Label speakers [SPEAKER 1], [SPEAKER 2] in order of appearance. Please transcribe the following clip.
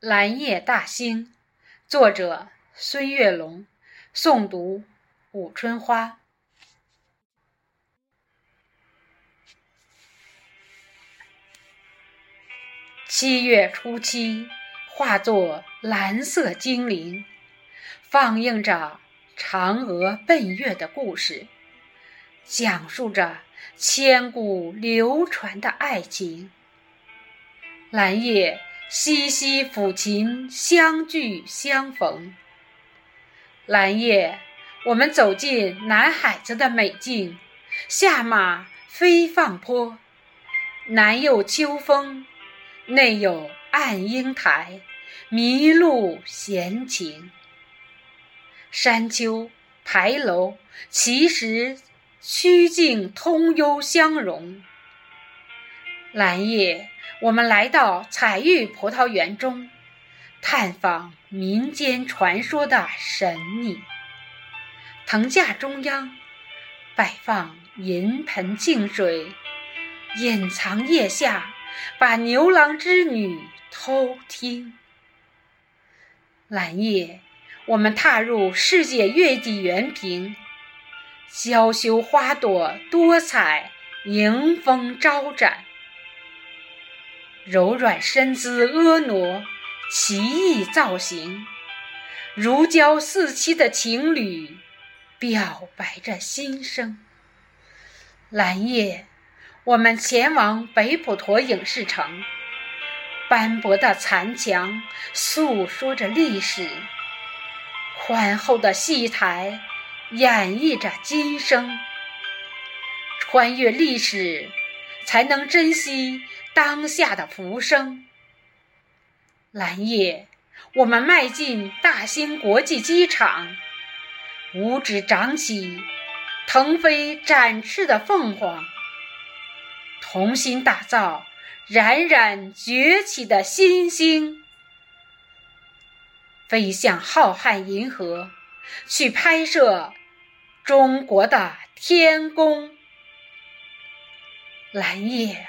[SPEAKER 1] 蓝夜大兴，作者孙月龙，诵读武春花。七月初七，化作蓝色精灵，放映着嫦娥奔月的故事，讲述着千古流传的爱情。蓝夜西西抚琴，相聚相逢。蓝夜，我们走进南海子的美境，下马飞放坡，南有秋风，内有暗英台，迷路闲情。山丘牌楼，奇石曲径，通幽相融。蓝夜。我们来到彩玉葡萄园中，探访民间传说的神秘。藤架中央摆放银盆净水，隐藏腋下，把牛郎织女偷听。蓝夜，我们踏入世界月季园坪，娇羞花朵多彩，迎风招展。柔软身姿婀娜，奇异造型，如胶似漆的情侣表白着心声。蓝夜，我们前往北普陀影视城，斑驳的残墙诉说着历史，宽厚的戏台演绎着今生。穿越历史，才能珍惜。当下的浮生，蓝夜，我们迈进大兴国际机场，五指长起，腾飞展翅的凤凰，同心打造冉冉崛起的新星，飞向浩瀚银河，去拍摄中国的天宫，蓝夜。